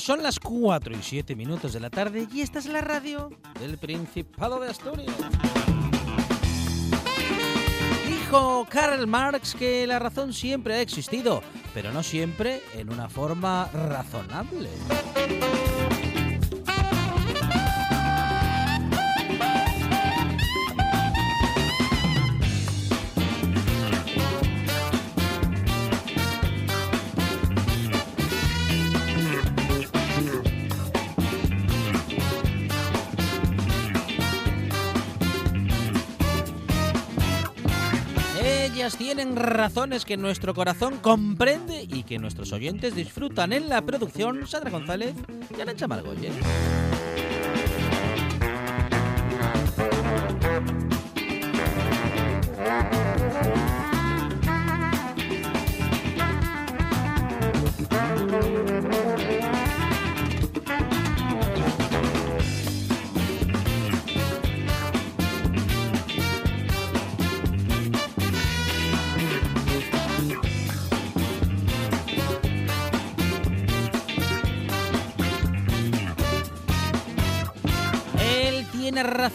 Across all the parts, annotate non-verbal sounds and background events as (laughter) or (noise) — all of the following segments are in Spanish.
Son las 4 y 7 minutos de la tarde y esta es la radio del Principado de Asturias. Dijo Karl Marx que la razón siempre ha existido, pero no siempre en una forma razonable. Razones que nuestro corazón comprende y que nuestros oyentes disfrutan en la producción Sandra González y Arancha Margolles.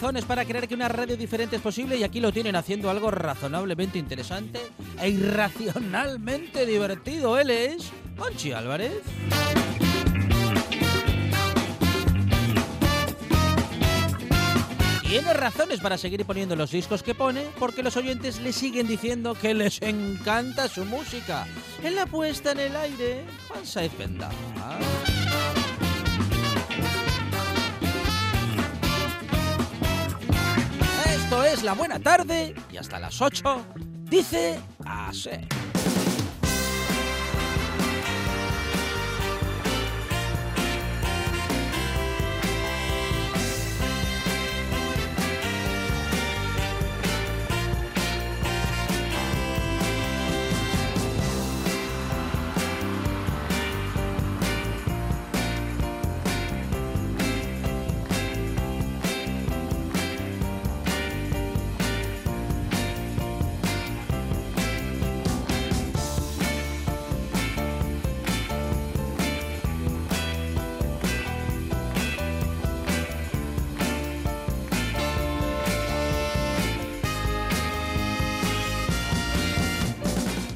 Razones para creer que una radio diferente es posible y aquí lo tienen haciendo algo razonablemente interesante e irracionalmente divertido. Él es Conchi Álvarez. Tiene razones para seguir poniendo los discos que pone porque los oyentes le siguen diciendo que les encanta su música. En la puesta en el aire, Juan Saez Bendá. Esto es La Buena Tarde y hasta las 8 dice así.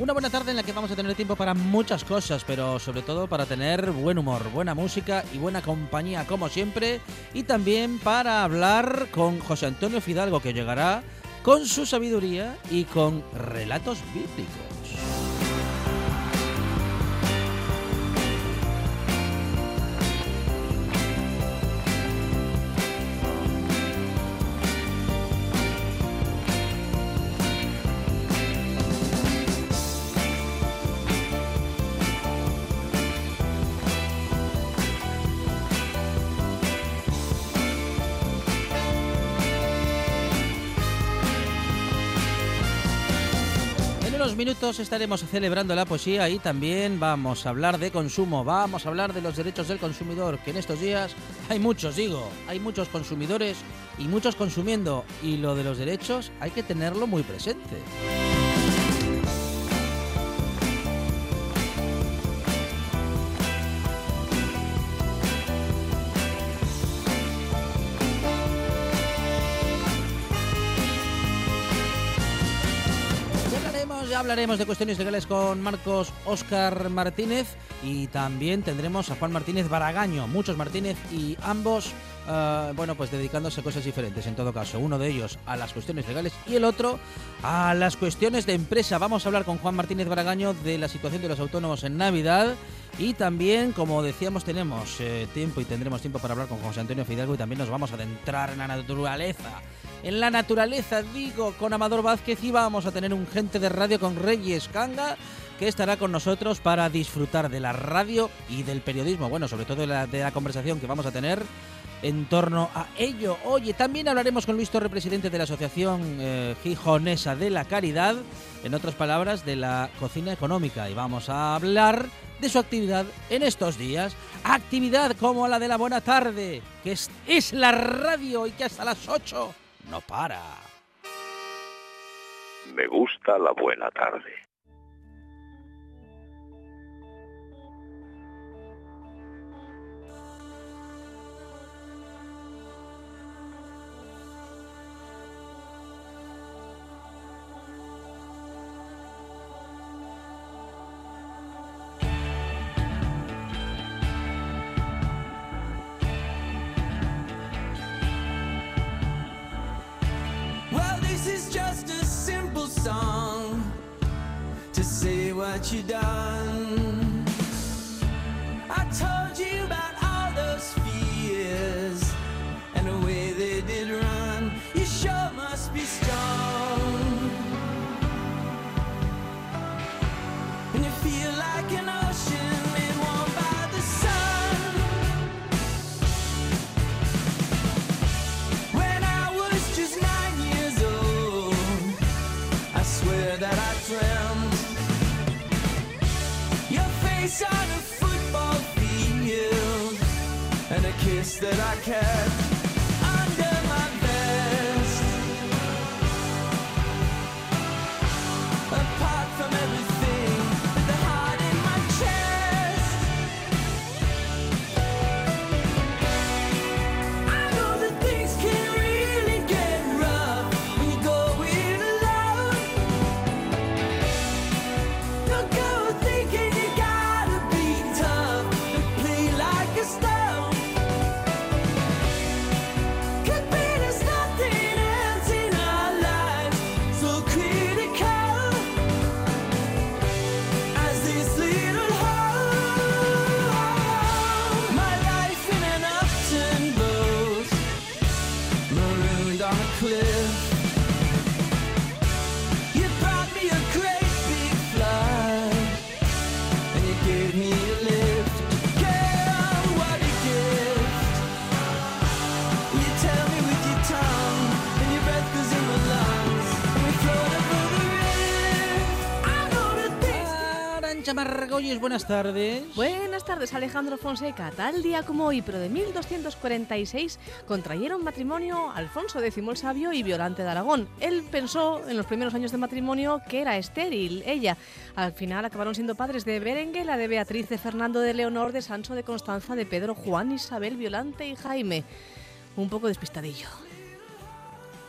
Una buena tarde en la que vamos a tener tiempo para muchas cosas, pero sobre todo para tener buen humor, buena música y buena compañía como siempre. Y también para hablar con José Antonio Fidalgo que llegará con su sabiduría y con relatos bíblicos. Estaremos celebrando la poesía y también vamos a hablar de consumo, vamos a hablar de los derechos del consumidor, que en estos días hay muchos, digo, hay muchos consumidores y muchos consumiendo y lo de los derechos hay que tenerlo muy presente. Hablaremos, de cuestiones legales con Marcos Óscar Martínez y también tendremos a Juan Martínez Baragaño, muchos Martínez y ambos, eh, bueno, pues dedicándose a cosas diferentes en todo caso. Uno de ellos a las cuestiones legales y el otro a las cuestiones de empresa. Vamos a hablar con Juan Martínez Baragaño de la situación de los autónomos en Navidad y también, como decíamos, tenemos eh, tiempo y tendremos tiempo para hablar con José Antonio Fidalgo y también nos vamos a adentrar en la naturaleza en la naturaleza, digo, con Amador Vázquez y vamos a tener un gente de radio con Reyes Canga que estará con nosotros para disfrutar de la radio y del periodismo, bueno, sobre todo de la, conversación que vamos a tener en torno a ello. Oye, también hablaremos con Luis Torre, presidente de la Asociación eh, Gijonesa de la Caridad, en otras palabras, de la cocina económica, y vamos a hablar de su actividad en estos días. Actividad como la de la buena tarde, que es, es la radio y que hasta las 8 no para. Me gusta la buena tarde. What you done. I told you about all those fears and the way they did run. You sure must be strong. And you feel like an ocean made warm by face on a football field and a kiss that I kept Margolles, buenas tardes. Buenas tardes, Alejandro Fonseca. Tal día como hoy, pero de 1246, contrayeron matrimonio Alfonso X el Sabio y Violante de Aragón. Él pensó en los primeros años de matrimonio que era estéril, ella. Al final acabaron siendo padres de Berenguela, de Beatriz, de Fernando, de Leonor, de Sancho, de Constanza, de Pedro, Juan, Isabel, Violante y Jaime. Un poco despistadillo.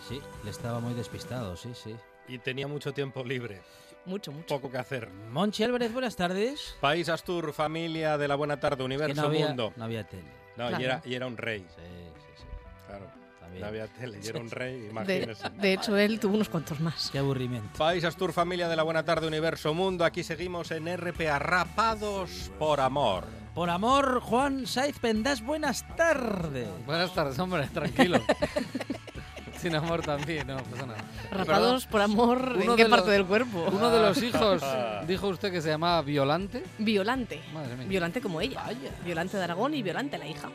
Sí, le estaba muy despistado, sí, sí. Y tenía mucho tiempo libre, Mucho, mucho. poco que hacer. Monchi Álvarez, buenas tardes. País Astur, familia de la buena tarde, Que universo, no había, mundo. no había tele. No, Claro. y, era, y era un rey, Sí, sí, sí. claro. También. No había tele y era un rey, De, imagínese. de hecho, él tuvo unos cuantos más. Qué aburrimiento. País Astur, familia de la buena tarde, universo, mundo. Aquí seguimos en RPA, rapados por amor. Por amor, Juan Saiz Pendas, buenas tardes. Buenas tardes, hombre, tranquilo. (laughs) Sin amor también, no pasa nada. Rapados por amor, Uno ¿en qué de parte los- del cuerpo? Uno de los (laughs) hijos, dijo usted que se llamaba Violante. Violante. Madre mía. Violante como ella. Vaya. Violante de Aragón y Violante la hija.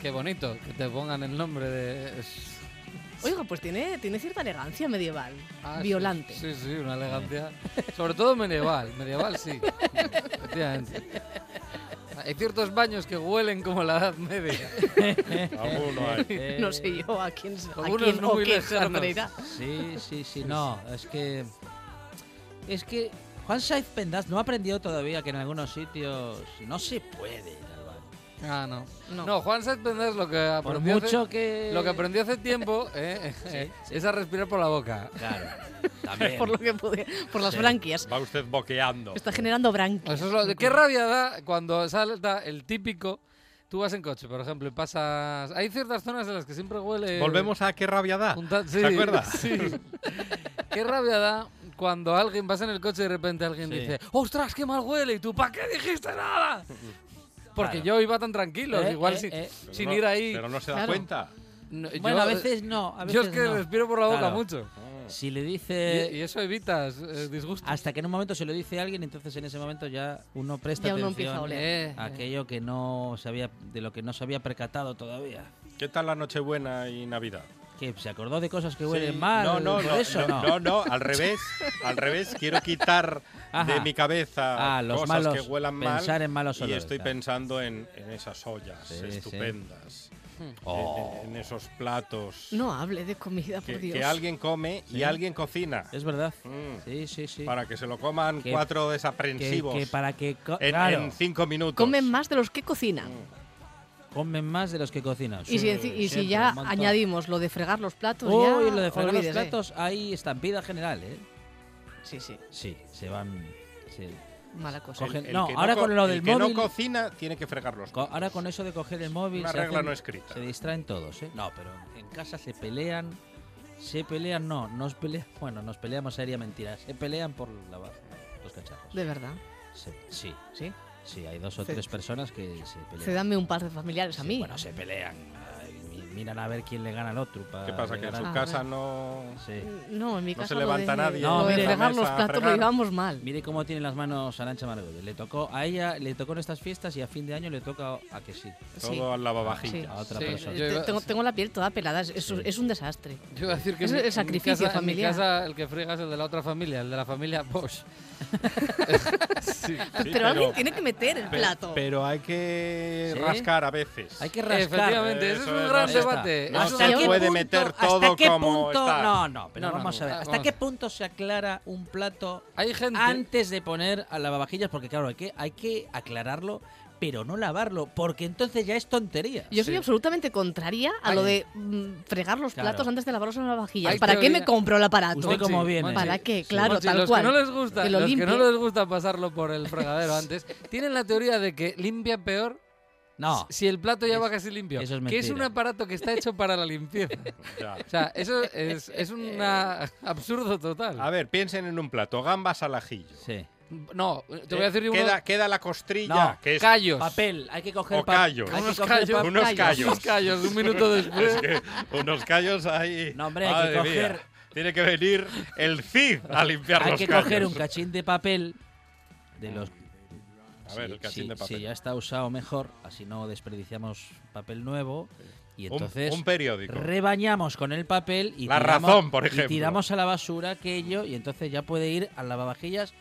Qué bonito que te pongan el nombre de. Oiga, pues tiene, tiene cierta elegancia medieval. Ah, Violante. Sí, sí, una elegancia. Sobre todo medieval. Medieval sí. (laughs) Efectivamente. Hay ciertos baños que huelen como la Edad Media. (laughs) Alguno (laughs) hay. No sé yo a quién, a Algunos quién no o se referirá. Sí, sí, sí, no, es que... Es que Juan Saiz Pendas no aprendió todavía que en algunos sitios no se puede ir al baño. Ah, no. No. No, Juan Sáenz Pendas lo que Por aprendió, mucho hace, que... lo que aprendió hace tiempo (laughs) eh, es a respirar por la boca. Claro, (laughs) también. por lo que pude, por las Sí. branquias. Va usted boqueando. Está generando branquias. Eso es lo de qué rabia da cuando salta el típico. Tú vas en coche, por ejemplo, y pasas. Hay ciertas zonas en las que siempre huele. Volvemos a qué rabia da. junta- sí, ¿Se acuerda? (laughs) Sí. qué rabia da cuando alguien vas en el coche y de repente alguien Sí. dice: ¡Ostras, qué mal huele! Y tú, ¿para qué dijiste nada? (laughs) Porque Claro. yo iba tan tranquilo, Eh, igual eh, sin, eh. Sin no- ir ahí. Pero no se da Claro. cuenta. No, Bueno, yo, a veces no, a veces yo es que no. respiro por la boca Claro. mucho. Si le Y, dice... y eso evitas eh, disgusto. Hasta que en un momento se lo dice a alguien, entonces en ese momento ya uno presta Ya uno atención empieza a oler. Eh, a aquello que no se había, de lo que no se había percatado todavía. ¿Qué tal la Nochebuena y Navidad? Que se acordó de cosas que Sí, huelen mal. No, no, no, eso no, no, no, al revés, (laughs) al revés. Quiero quitar de Ajá. mi cabeza Ah, los cosas malos, que huelan mal pensar en malos y olores, estoy claro. pensando en, en esas ollas Sí, sí. Oh. en, en esos platos No hable de comida, por que, Dios. que alguien come y alguien cocina Es verdad. Mm. Sí, sí, sí. para que se lo coman Que- cuatro desaprensivos que para que en, claro, en cinco minutos. Comen más de los que cocinan. comen más de los que cocinan. Y, si, y ya añadimos lo de fregar los platos, Uy, ya lo de fregar los platos, hay estampida general, ¿eh? Sí, sí, Sí, se van... sí. Mala cosa. Cogen- El no, que ahora co- con lo el del que móvil- no cocina tiene que fregar los Co- Ahora con eso de coger el móvil Una se, regla hacen- no escrita. se distraen todos, ¿eh? No, pero en casa se pelean, se pelean, no, nos pelean, bueno, nos peleamos sería mentira, se pelean por lavar los cacharros. De verdad. Se- sí, Sí. sí, hay dos o tres personas que se pelean. Cédame un par de familiares a Sí, mí. Bueno, se pelean, miran a ver quién le gana al otro. para ¿Qué pasa? Que en su a- Ah, casa no... Sí. No, en mi No casa se lo levanta de, nadie No, mire, fregar mesa los platos lo llevamos mal. Mire cómo tienen las manos Arancha Margolles. Le tocó a ella, le tocó en estas fiestas y a fin de año le toca a que sí. Todo Sí. al lavavajillas. Sí. A otra Sí, persona. tengo, tengo la piel toda pelada, es, es- Sí. es un desastre. Yo iba a decir que Es mi- el sacrificio casa- familiar. En mi casa el que friega es el de la otra familia, el de la familia Bosch. (laughs) sí. Sí, pero, alguien tiene que meter el plato. Pero hay que ¿Sí? rascar a veces. Hay que rascar. Efectivamente, ese es Eso un gran debate. No se puede punto- meter ¿Hasta qué como punto? está. No, no, pero No, no, vamos no. a ver. ¿Hasta qué a punto se aclara un plato Hay gente. antes de poner al lavavajillas? Porque claro, hay que, hay que aclararlo, pero no lavarlo, porque entonces ya es tontería. Yo soy Sí. absolutamente contraria a Ay. lo de mm, fregar los Claro. platos antes de lavarlos en las vajillas. Hay ¿Para qué me compro el aparato? ¿Usted cómo viene? ¿Para qué? Sí. Claro, Monchi, tal los cual. Que no les gusta, Que lo los que no les gusta pasarlo por el fregadero antes, tienen la teoría de que limpia peor No, si el plato ya Es- va casi limpio. eso es que es un mentira. aparato que está hecho para la limpieza. (laughs) Ya. O sea, eso es, es un (laughs) absurdo total. A ver, piensen en un plato. Gambas al ajillo. sí. No, te voy a decir uno. queda, queda la costrilla, No, que es Callos. Papel, hay que coger O callos. hay que Unos coger callos, pa- unos callos. Unos callos, un minuto (laughs) después. Es que unos callos ahí. No, hombre, hay que Madre mía. coger- Tiene que venir el CID a limpiar Hay los que callos. coger un cachín de papel de los A ver, el sí, de papel. Si ya está usado mejor, así no desperdiciamos papel nuevo. Y entonces un, periódico. rebañamos con el papel y La tiramos, Razón, por y ejemplo. tiramos a la basura aquello y entonces ya puede ir al lavavajillas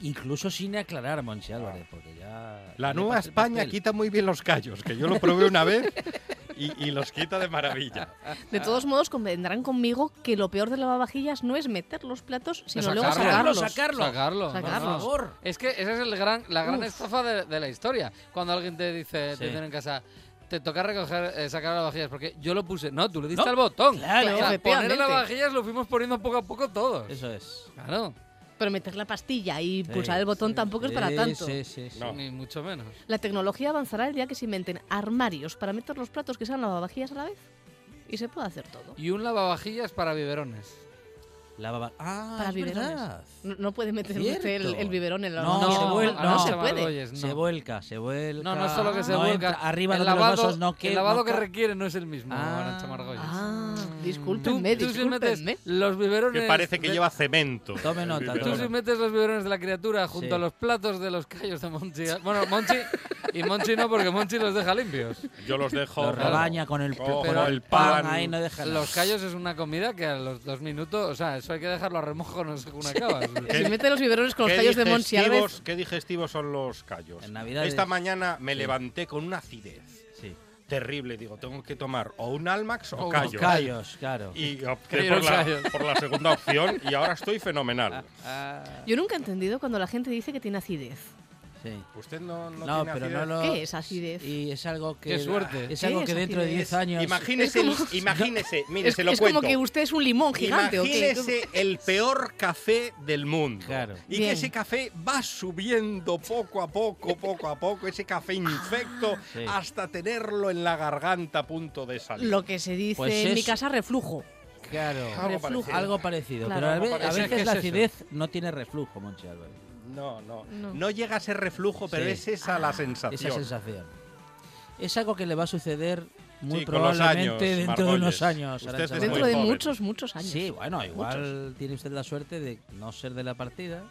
incluso sin aclarar, Monchi Álvarez, porque ya... La Nueva España papel. quita muy bien los callos, que yo lo probé una vez (laughs) y, y los quita de maravilla. De todos modos, convendrán conmigo que lo peor de lavavajillas no es meter los platos, sino luego sacarlo. sacarlos. sacarlo. Sacarlo. Sacarlo. Por favor. Es que esa es el gran, la gran Uf. estafa de, de la historia. Cuando alguien te dice, Sí. te dicen en casa, te toca recoger, eh, sacar las vajillas, porque yo lo puse. No, tú le diste No, al botón. claro, O sea, poner las vajillas lo fuimos poniendo poco a poco todos. Eso es. Claro, Pero meter la pastilla y Sí, pulsar el botón sí, tampoco es para sí, tanto. Sí, sí, sí. No. ni mucho menos. La tecnología avanzará el día que se inventen armarios para meter los platos que sean lavavajillas a la vez. Y se puede hacer todo. Y un lavavajillas para biberones. Lavava- Ah, Para es biberones. No, no puede meter usted el, el biberón en la No, lavavajillas. se vuel- no, no, se puede. No. Se vuelca, se vuelca. No, no es solo que se No vuelca. entra arriba el los lavado, no el lavado no que requiere no es el mismo, Ah. Margolles. Ah, Tú, discúlpenme, tú si metes discúlpenme. los biberones. Que parece que de- lleva cemento. Tome nota. Tú si metes los biberones de la criatura junto Sí. a los platos de los callos de Monchi. Bueno, Monchi y Monchi no, porque Monchi los deja limpios. Yo los dejo. Lo rebaña con el, Cojo con el pan, pan. ahí no deja. Los callos es una comida que a los dos minutos, o sea, eso hay que dejarlo a remojo, no sé cómo acabas. Si mete los biberones con los ¿Qué callos de Monchi ¿Qué digestivos son los callos? En. Esta mañana me levanté con una acidez. Terrible. Digo, tengo que tomar o un Almax o, O callos. Callos, claro. Y (laughs) opté por la, por la segunda opción y ahora estoy fenomenal. Ah, yo nunca he entendido cuando la gente dice que tiene acidez. Sí. Usted no, no, No, tiene pero acidez. no lo... ¿Qué es acidez? Y es algo que... Qué suerte. Es ¿Qué algo es que dentro de acidez? 10 años... Imagínese, el- imagínese, mire, es se lo es cuento. como que usted es un limón gigante, ¿o qué? Imagínese el peor café del mundo. Claro. Y Bien. que ese café va subiendo poco a poco, poco a poco, ese café (laughs) infecto, Sí. hasta tenerlo en la garganta a punto de salir. Lo que se dice Pues en mi es- casa, reflujo. Claro. Algo Reflujo. parecido. Algo parecido. Claro. pero a, Algo ve- a parecido. veces ¿Qué la es eso? acidez no tiene reflujo, Monchi Álvarez. No, no, No. no. llega a ser reflujo, pero Sí. es esa la sensación. Esa sensación. Es algo que le va a suceder muy Sí, probablemente años, dentro de unos Margolles. años. Margolles. Dentro de muchos, muchos años. Sí, bueno, igual tiene usted la suerte de no ser de la partida,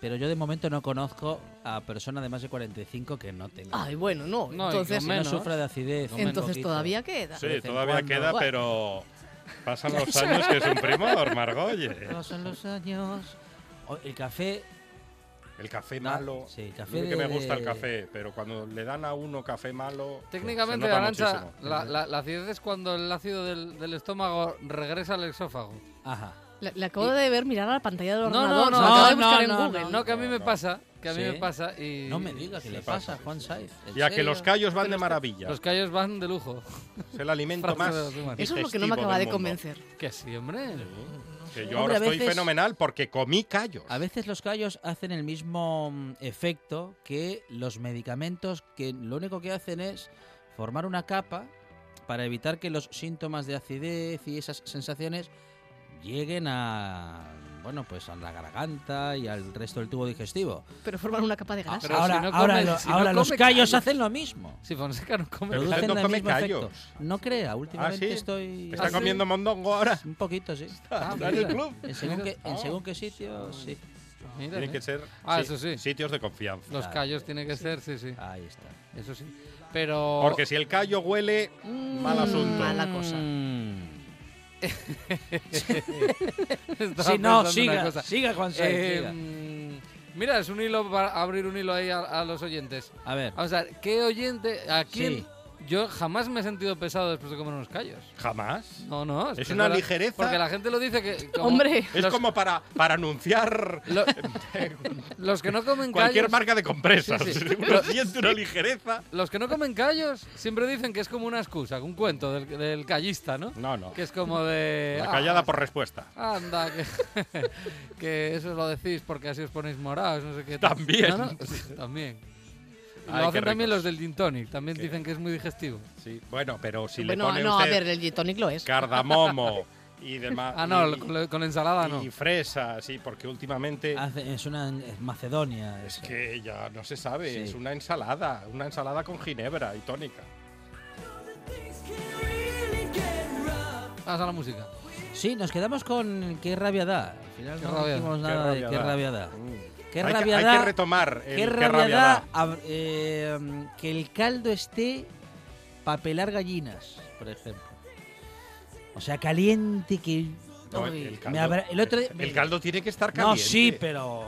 pero yo de momento no conozco a persona de más de 45 que no tenga. Ay, bueno, no. No, entonces, no sufra de acidez. entonces todavía queda. Sí, todavía cuando. queda, Bueno. pero pasan (laughs) los años que es un primor, Margolle. Pasan los años. El café, El café No, malo. sí, el café Mire que me de- gusta el café, pero cuando le dan a uno café malo. Técnicamente, Arancha, la, la, la acidez es cuando el ácido del, del estómago regresa al exófago. ajá. Le, le acabo de ver mirar a la pantalla del No, ordenador. no, no, lo acabo de no, buscar en no, Google. No, que a mí me no. pasa, que a mí Sí. me pasa y... No me diga que Sí, le pasa, pasa, sí, Juan sí. Saiz. ¿En Ya que los callos van de maravilla. Los callos van de lujo. Es el alimento más. de. Eso es lo que no me acaba de convencer. Que sí, hombre. Que Hombre, yo ahora estoy veces- fenomenal porque comí callos. A veces los callos hacen el mismo mm, efecto que los medicamentos que lo único que hacen es formar una capa para evitar que los síntomas de acidez y esas sensaciones lleguen a bueno pues a la garganta y al resto del tubo digestivo. Pero forman una capa de Ah, grasa. pero ahora si no ahora, come- lo- si no ahora los callos callos. hacen lo mismo. Si Fonseca no come Producen no el come mismo efecto. callos. No crea, últimamente sí? estoy ¿Está ¿Ah, sí? comiendo mondongo ahora? un poquito, sí. Ah, ¿Está en el club? En según, qué, en Ah. según qué sitios, sí. Mira, Tiene ¿eh? que ser Ah, sí, eso sí. sitios de confianza. Los Claro. callos tiene que ser, sí, sí. Ahí está. Eso sí. Pero... Porque si el callo huele, mal asunto. mala cosa. Mm. (laughs) Si no, siga, siga Juan Saiz, Eh, siga. mm, mira, es un hilo para abrir un hilo ahí a, a los oyentes. A ver, Vamos a ver, ¿qué oyente, a quién? Sí. Yo jamás me he sentido pesado después de comer unos callos. Jamás. No, no. Es que una ligereza. Porque la gente lo dice que... (laughs) como- Hombre, Es como para, para anunciar lo- (laughs) los que no comen cualquier callos... marca de compresas. Sí, sí. (laughs) Uno siente una ligereza. Los que no comen callos siempre dicen que es como una excusa, un cuento del, del callista, ¿no? No, no. Que es como de... La "Ah, callada por respuesta. Anda, que, que eso lo decís porque así os ponéis morados, no sé qué. También. No, no, sí, también. Ay, lo hacen también los del gin tonic, también Qué- dicen que es muy digestivo. Sí. Bueno, pero si bueno, le pone no, a usted ver, el gin tonic lo es. cardamomo y (laughs) demás. Ah, no, y, con, con ensalada no. y fresa, sí, porque últimamente hace- es una es Macedonia. es eso. que ya no se sabe, Sí. es una ensalada, una ensalada con ginebra y tónica. Vamos a la música. Sí, nos quedamos con qué rabia da. Al final Qué no rabia. dijimos Qué nada de rabia qué da. rabia da. Mm. Qué hay, rabia que, da. hay que retomar el qué qué rabia da da. eh, que el caldo esté para pelar gallinas, por ejemplo. O sea, caliente que. No, Uy, el, caldo, abra- el otro el caldo tiene que estar No, caliente. sí, pero.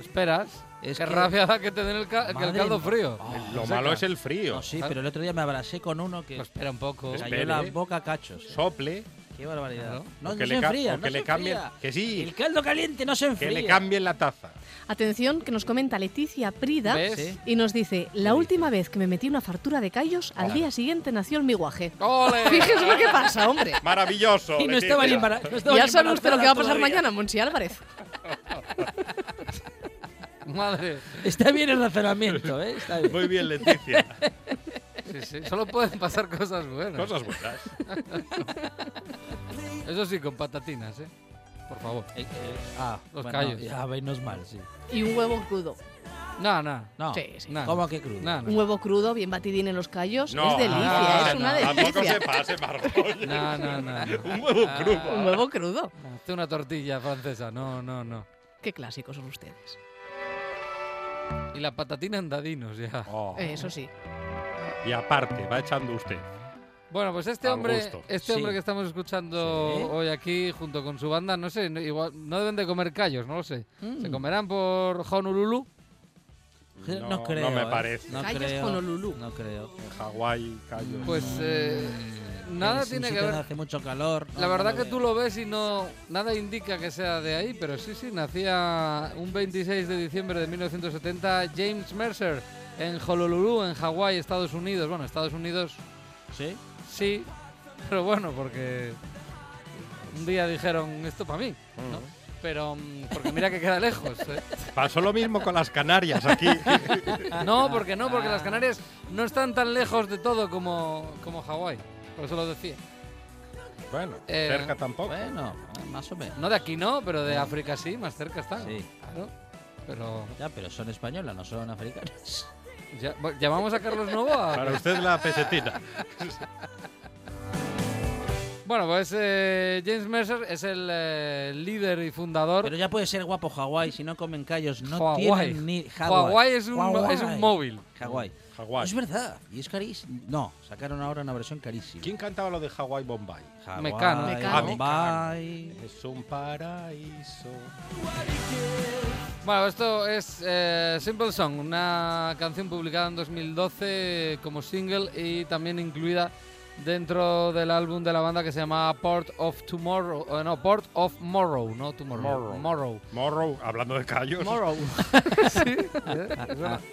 Esperas. Es qué que- rabia da que te den el, ca- que caldo frío. Oh, Lo malo es el frío. No, sí, pero el otro día me abracé con uno que Pues espera un poco. cayó la boca a cachos. eh. Sople, Qué barbaridad. Claro. No, no que se le, enfría, o no que se le cambien. enfría. Que sí, El caldo caliente no se que enfría. le cambien la taza. Atención, que nos comenta Leticia Prida ¿Ves? Y nos dice: La última vez que me metí una fartura de callos, al día siguiente nació el miguaje. ¡Ole! (laughs) Fíjese lo que pasa, hombre. Maravilloso. Y no Leticia. estaba ni embara- no estaba Ya sabe usted lo que va a pasar mañana, Monsi Álvarez. (laughs) Madre. Está bien el razonamiento, ¿eh? Está bien. Muy bien, Leticia. (laughs) Sí, sí. Solo pueden pasar cosas buenas. Cosas buenas. Eso sí, con patatinas, ¿eh? Por favor. Eh, eh, ah, Los bueno, callos. Ya, menos mal, sí. Y un huevo crudo. No, no. No, Sí, sí. no. ¿cómo que crudo? No, no. Un huevo crudo, bien batidín en los callos. No, es delicia, es una no, Tampoco delicia. se pase, Margot. No, no, no. (laughs) Un huevo Ah. crudo. Un huevo crudo. Hazte una tortilla francesa. No, no, no. Qué clásicos son ustedes. Y la patatina en dadinos, ya. Oh. Eh, Eso sí. Y aparte, va echando usted. Bueno, pues este hombre, gusto. este Sí. hombre que estamos escuchando Sí. hoy aquí junto con su banda, no sé, no, igual no deben de comer callos, no lo sé. Mm. ¿Se comerán por Honolulu? No, No, creo. no me ¿eh? parece. No Callos creo. Honolulu. No creo. En Hawái, callos. Pues eh, nada tiene que ver. hace mucho calor. La verdad no que tú lo ves y no nada indica que sea de ahí, pero sí, sí, nacía un 26 de diciembre de 1970 James Mercer en Honolulu, en Hawái, Estados Unidos. Bueno, Estados Unidos ¿Sí? Sí, pero bueno, porque un día dijeron esto para mí, ¿no? Pero mm, porque mira que queda lejos. ¿eh? (laughs) Pasó lo mismo con las Canarias aquí. (laughs) No, porque no, porque las Canarias no están tan lejos de todo como, como Hawái. Por eso lo decía. bueno, Eh, cerca tampoco. Bueno, más o menos. No de aquí no, pero de África sí, más cerca están. Sí. Claro. Pero Ya, pero son españolas, no son africanas. Llamamos a Carlos Novoa. Para usted la pesetina. (laughs) Bueno, pues eh, James Mercer es el eh, líder y fundador. Pero ya puede ser guapo Hawái, si no comen callos, no Hawái. tienen ni... Hawái es Hawái. es un móvil. Hawái. Hawái. Es verdad, y es carísimo. No, sacaron ahora una versión carísima. ¿Quién cantaba lo de Hawái Bombay? Hawái, Mecano. Mecano. Bombay. Es un paraíso. Bueno, esto es eh, Simple Song, una canción publicada en 2012 como single y también incluida dentro del álbum de la banda que se llama Port of Tomorrow, eh, no, Port of Morrow, no Tomorrow, Morrow. Morrow. Morrow, hablando de callos. Morrow. (laughs)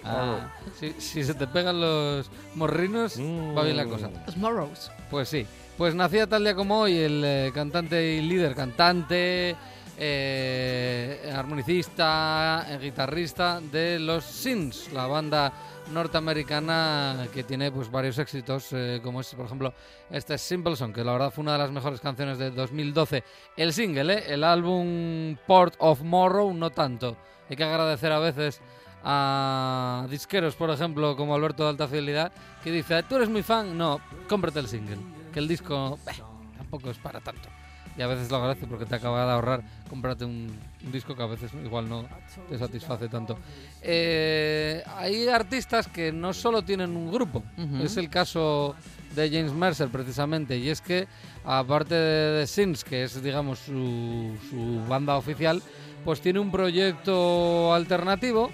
Ah, si, si se te pegan los morrinos, va bien la cosa. Los Morrows. Pues sí. Pues nacía tal día como hoy el eh, cantante y líder, cantante, eh, armonicista, eh, guitarrista de los Sins, la banda norteamericana que tiene pues varios éxitos, eh, como es por ejemplo este Simple Song, que la verdad fue una de las mejores canciones de 2012. El single, eh, el álbum Port of Morrow, no tanto. Hay que agradecer a veces a disqueros, por ejemplo, como Alberto de Alta Fidelidad, que dice, tú eres muy fan, no, cómprate el single, que el disco eh, tampoco es para tanto. Y a veces lo agradece porque te acaba de ahorrar comprarte un, un disco que a veces igual no te satisface tanto. Eh, hay artistas que no solo tienen un grupo, es el caso de James Mercer precisamente, y es que aparte de The Sins, que es digamos su, su banda oficial, pues tiene un proyecto alternativo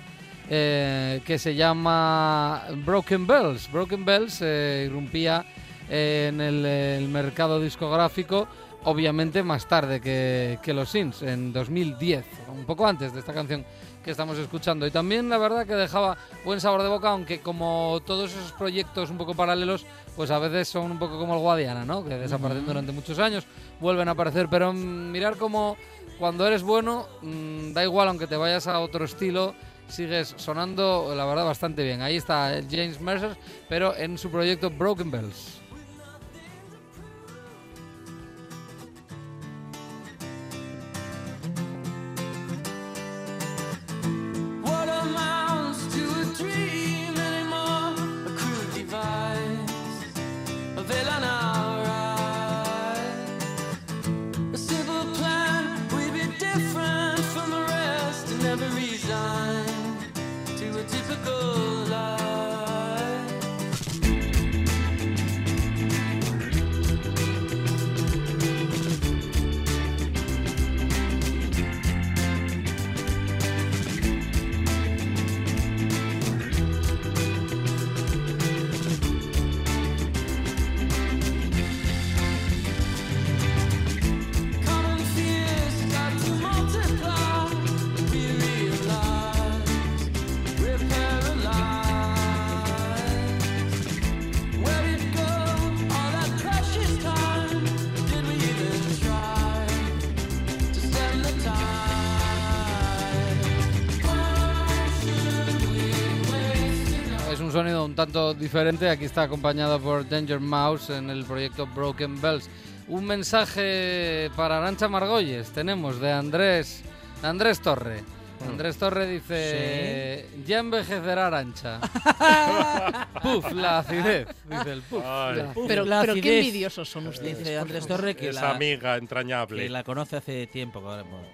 eh, que se llama Broken Bells. Broken Bells eh, irrumpía en el, el mercado discográfico, obviamente más tarde que, que los Sins, en 2010, un poco antes de esta canción que estamos escuchando. Y también la verdad que dejaba buen sabor de boca, aunque como todos esos proyectos un poco paralelos, pues a veces son un poco como el Guadiana, ¿no? Que desaparecen durante muchos años, vuelven a aparecer, pero mm, mirar como cuando eres bueno, mm, da igual aunque te vayas a otro estilo, sigues sonando, la verdad, bastante bien. Ahí está el James Mercer, pero en su proyecto Broken Bells. my tanto diferente. Aquí está acompañado por Danger Mouse en el proyecto Broken Bells. Un mensaje para Arancha Margolles tenemos de Andrés, Andrés Torre. Andrés Torre dice, ya envejecerá Arancha. (laughs) puf, la acidez. Dice el puf. Pero, la pero qué envidiosos son ustedes. Dice Andrés. Torre que Esa la, amiga entrañable. que la conoce hace tiempo.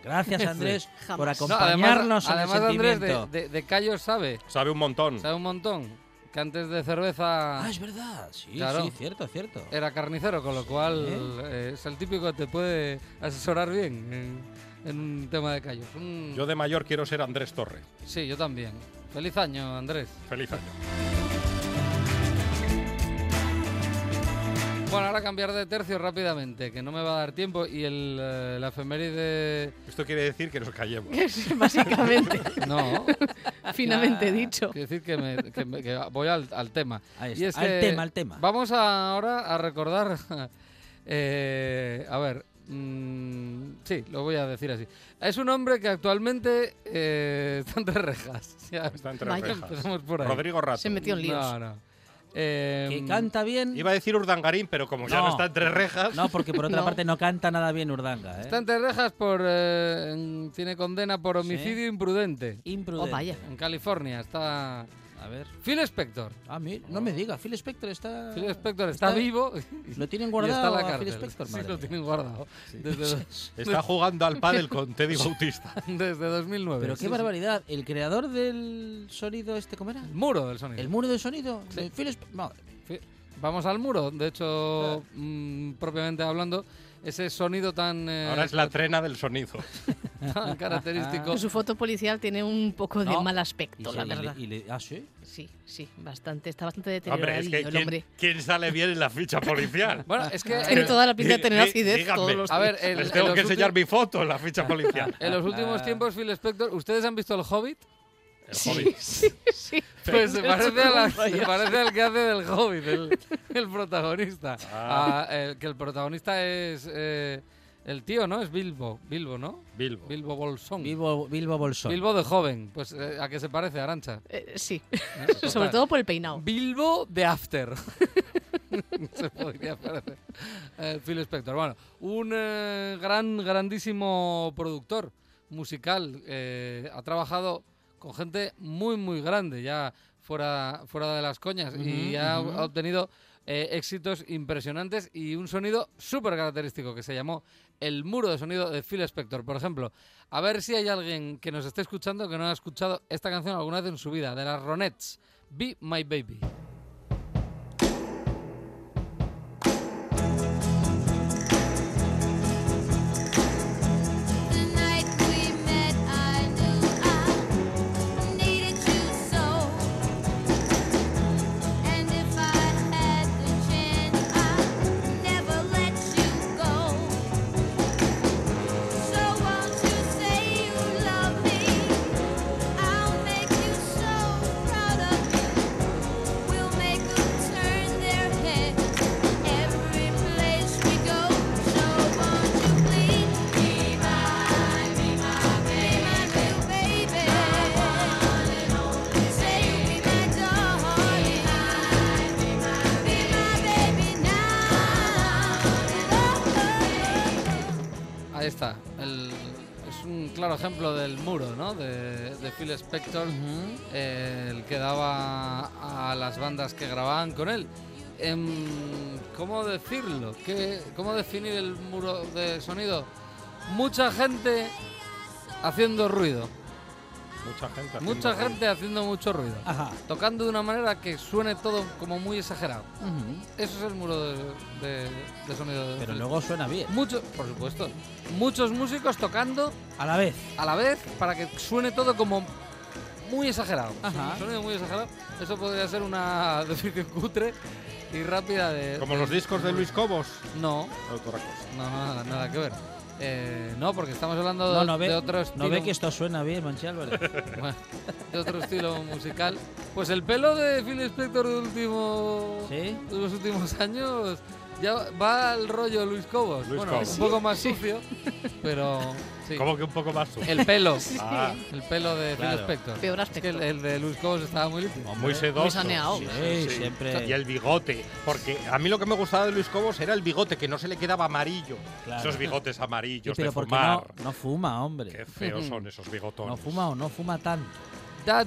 Gracias, Andrés, Jamás. por No, No, acompañarnos además, en el además Andrés de, de, de Callos sabe, Sabe un montón. sabe un montón. Que antes de cerveza Ah, es verdad. Sí, Claro. sí, cierto, cierto. era carnicero, con lo cual eh, es el típico que te puede asesorar bien en, en un tema de callos. Un- Yo de mayor quiero ser Andrés Torre. Sí, yo también. Feliz año, Andrés. Feliz año. Bueno, ahora cambiar de tercio rápidamente, que no me va a dar tiempo. Y el, eh, la efeméride. Esto quiere decir que nos callemos. (laughs) Básicamente, (laughs) No, finamente dicho. quiere decir que, me- que me- que voy al, al tema. Ahí Y está. es Al que tema, al tema. Vamos a- ahora a recordar. (laughs) eh, a ver. mm, sí, lo voy a decir así. Es un hombre que actualmente eh, está entre rejas. Ya Está entre Vaya. rejas. empezamos por ahí. Rodrigo Rato. Se metió en líos. No, no. Eh, Que canta bien. Iba a decir Urdangarín, pero como ya no No. está entre rejas. No, porque por otra (laughs) No. parte no canta nada bien Urdanga, ¿eh? Está entre rejas por. eh, en- tiene condena por homicidio imprudente. Imprudente. Oh, vaya. En California está. A ver. Phil Spector. Ah, mira, no me diga, Phil Spector está... Phil Spector está, está- vivo. Lo tienen guardado está la a. Phil Spector, sí, madre lo mía. tienen guardado. (laughs) Desde, (laughs) Está jugando al pádel con Teddy (laughs) Bautista. desde 2009. Pero qué sí. barbaridad. ¿El creador del sonido este cómo era? El muro del sonido. ¿El muro del sonido? Sí. De Phil Sp- Madre. Fi- Vamos al muro. De hecho, mm, propiamente hablando, ese sonido tan, eh, Ahora es la trena del sonido. (laughs) tan característico. Su foto policial tiene un poco de No. mal aspecto, la y le- verdad. y le- ah, sí. Sí, sí, bastante. Está bastante Hombre, es que el ¿quién, hombre. quién sale bien en la ficha policial? (laughs) Bueno, es que Tiene en, toda la pinta de tener acidez díganme. todos los a ver, en- Les en tengo que enseñar mi foto en la ficha policial. (laughs) en los últimos Ah. tiempos, Phil Spector, ¿ustedes han visto El Hobbit? El Sí, Hobbit. (laughs) sí, sí. Pues se parece, a la- se parece al que hace del Hobbit, el, (laughs) el protagonista. Ah. Ah, el- que el protagonista es eh, el tío, ¿no? Es Bilbo, Bilbo, ¿no? Bilbo. Bilbo Bolsón. Bilbo, Bilbo Bolsón. Bilbo de joven. Pues eh, a qué se parece, Arancha. Eh, sí, (laughs) sobre todo por el peinado. Bilbo de After. Se podría parecer. Eh, Phil Spector. Bueno, un eh, gran, grandísimo productor musical. eh, ha trabajado con gente muy, muy grande, ya fuera, fuera de las coñas. y ha obtenido eh, éxitos impresionantes y un sonido súper característico que se llamó el muro de sonido de Phil Spector. Por ejemplo, a ver si hay alguien que nos esté escuchando que no ha escuchado esta canción alguna vez en su vida, de las Ronettes. Be My Baby. Spector, eh, el que daba a las bandas que grababan con él. Em, ¿Cómo decirlo? ¿Qué, ¿Cómo definir el muro de sonido? Mucha gente haciendo ruido. Mucha gente. haciendo Mucha ruido. gente haciendo mucho ruido. Ajá. Tocando de una manera que suene todo como muy exagerado. Eso es el muro de, de- de sonido. de Pero luego suena bien. Muchos, por supuesto. Muchos músicos tocando A la vez. a la vez para que suene todo como muy exagerado. Ajá. Un sonido muy exagerado. Eso podría ser una (laughs) definición cutre y rápida de. Como de- los discos de Luis Cobos. No, Otra cosa. no, no, nada, nada que ver. Eh, no, porque estamos hablando de, No, no ve, de otro estilo. no ve que esto suena bien, Manchi Álvarez. (laughs) bueno, de otro estilo musical. Pues el pelo de Phil Spector de, último, ¿Sí? de los últimos años ya va al rollo Luis Cobos. Luis bueno, Cobos. un poco más sucio, (laughs) pero sí. Como que un poco más sucio. El pelo. (laughs) Ah, El pelo de Claro. Phil Spector. Peor Es que aspecto. el, el de Luis Cobos estaba muy limpio. muy sedoso. saneado. Sí, siempre. Y el bigote. Porque a mí lo que me gustaba de Luis Cobos era el bigote, que no se le quedaba amarillo. Claro. Esos bigotes Sí, amarillos pero de fumar. no, no fuma, Qué hombre. feos (laughs) son esos bigotones. No fuma o no fuma tanto.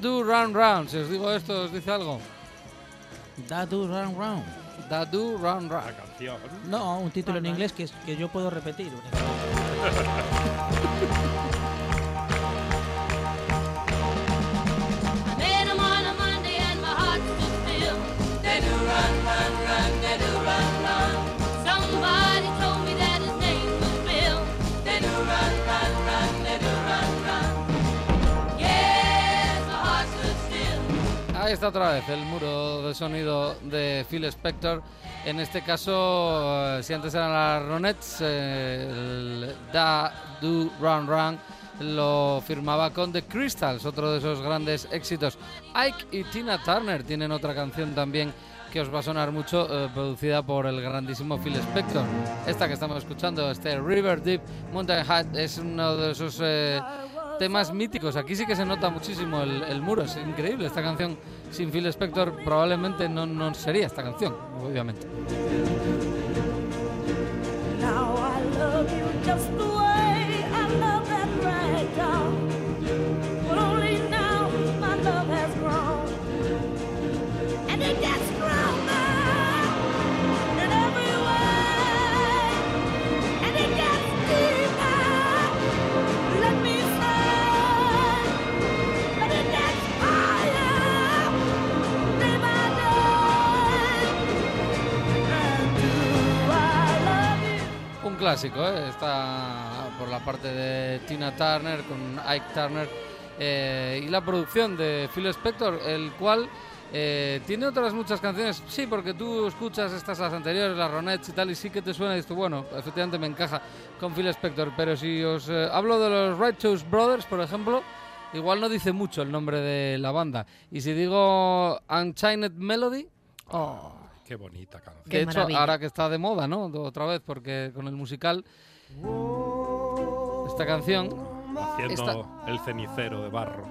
Do round round. Si os digo esto, ¿os dice algo? Do run round. That do round La round. canción. No, un título en inglés que, que yo puedo repetir. (laughs) Monday and my heart stood still. They do run, run, run, they do run, run. Ahí está otra vez el muro de sonido de Phil Spector. En este caso, eh, si antes eran las Ronettes, eh, el Da Do Run Run lo firmaba con The Crystals, otro de esos grandes éxitos. Ike y Tina Turner tienen otra canción también que os va a sonar mucho, eh, producida por el grandísimo Phil Spector. Esta que estamos escuchando, este River Deep Mountain High, es uno de esos eh, temas míticos. Aquí sí que se nota muchísimo el, el muro, es increíble. Esta canción sin Phil Spector probablemente no, no sería esta canción, obviamente. Clásico, ¿eh? está por la parte de Tina Turner con Ike Turner eh, y la producción de Phil Spector, el cual eh, tiene otras muchas canciones. Sí, porque tú escuchas estas las anteriores, las Ronettes y tal, y sí que te suena y dices, bueno, efectivamente me encaja con Phil Spector. Pero si os eh, hablo de los Righteous Brothers, por ejemplo, igual no dice mucho el nombre de la banda. Y si digo Unchained Melody, Oh, Qué bonita canción. Qué de hecho, maravilla. ahora que está de moda, ¿no? Otra vez, porque con el musical. Esta canción. Haciendo el cenicero de barro.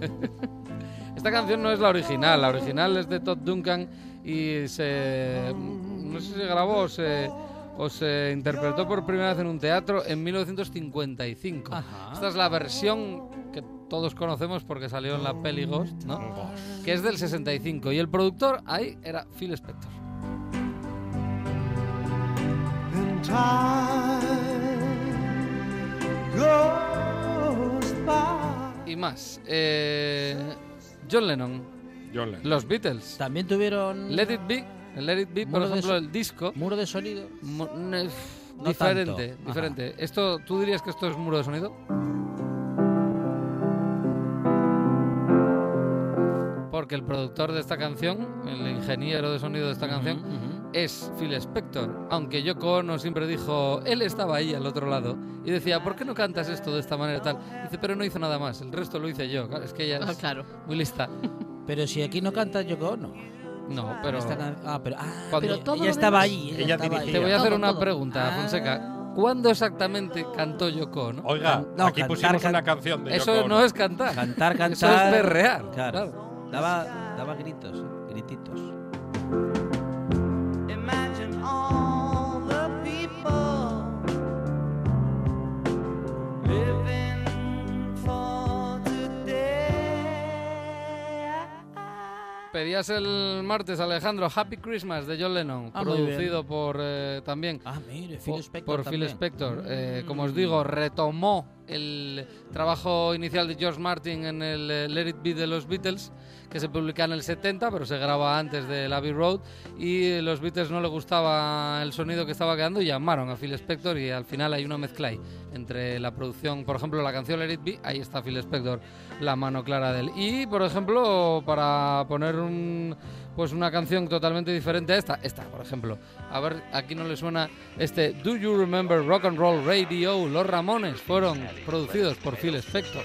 (laughs) Esta canción no es la original. La original es de Todd Duncan y se. No sé si se grabó o se, o se interpretó por primera vez en un teatro en 1955. Ajá. Esta es la versión que todos conocemos porque salió en la peli Ghost, ¿no? Que es del 65. Y el productor ahí era Phil Spector. Y más. eh, John Lennon, John Lennon. los Beatles. También tuvieron Let It Be, el Let It Be, por Muro de ejemplo, el disco. muro de sonido. ne- No diferente, tanto. diferente. Esto, ¿Tú dirías que esto es muro de sonido? Porque el productor de esta canción, el ingeniero de sonido de esta canción, Ujú, ujú. es Phil Spector. Aunque Yoko Ono siempre dijo, él estaba ahí al otro lado y decía, ¿por qué no cantas esto de esta manera y tal? Dice, pero no hizo nada más, el resto lo hice yo. Es que ella Ah, es claro. muy lista. (laughs) Pero si aquí no canta Yoko Ono. No, pero Esta can- ah, pero, ah, Cuando- pero todo ella estaba allí. Ella Ella estaba dirigía. te voy a Todo, hacer una todo. pregunta, Ah. Fonseca. ¿Cuándo exactamente cantó Yoko Ono? Oiga, No, aquí cantar, pusimos can- una canción de Eso Yoko no Ono. es cantar. Cantar, cantar. Eso es berrear. Claro. claro. Daba, daba gritos, eh, grititos. Imagine all the people living for today. Pedías el martes, Alejandro, Happy Christmas de John Lennon, Ah, producido por eh, también Ah, mire, Phil Spector por Phil también. Spector. Eh, como os digo, retomó el trabajo inicial de George Martin en el eh, Let It Be de los Beatles, que se publica en el 70, pero se graba antes de Abbey Road, y los Beatles no les gustaba el sonido que estaba quedando y llamaron a Phil Spector y al final hay una mezcla ahí entre la producción, por ejemplo, la canción Let It Be, ahí está Phil Spector, la mano clara de él. Y, por ejemplo, para poner un, pues una canción totalmente diferente a esta, esta, por ejemplo. A ver, aquí no le suena este Do You Remember Rock and Roll Radio? Los Ramones fueron producidos por Phil Spector.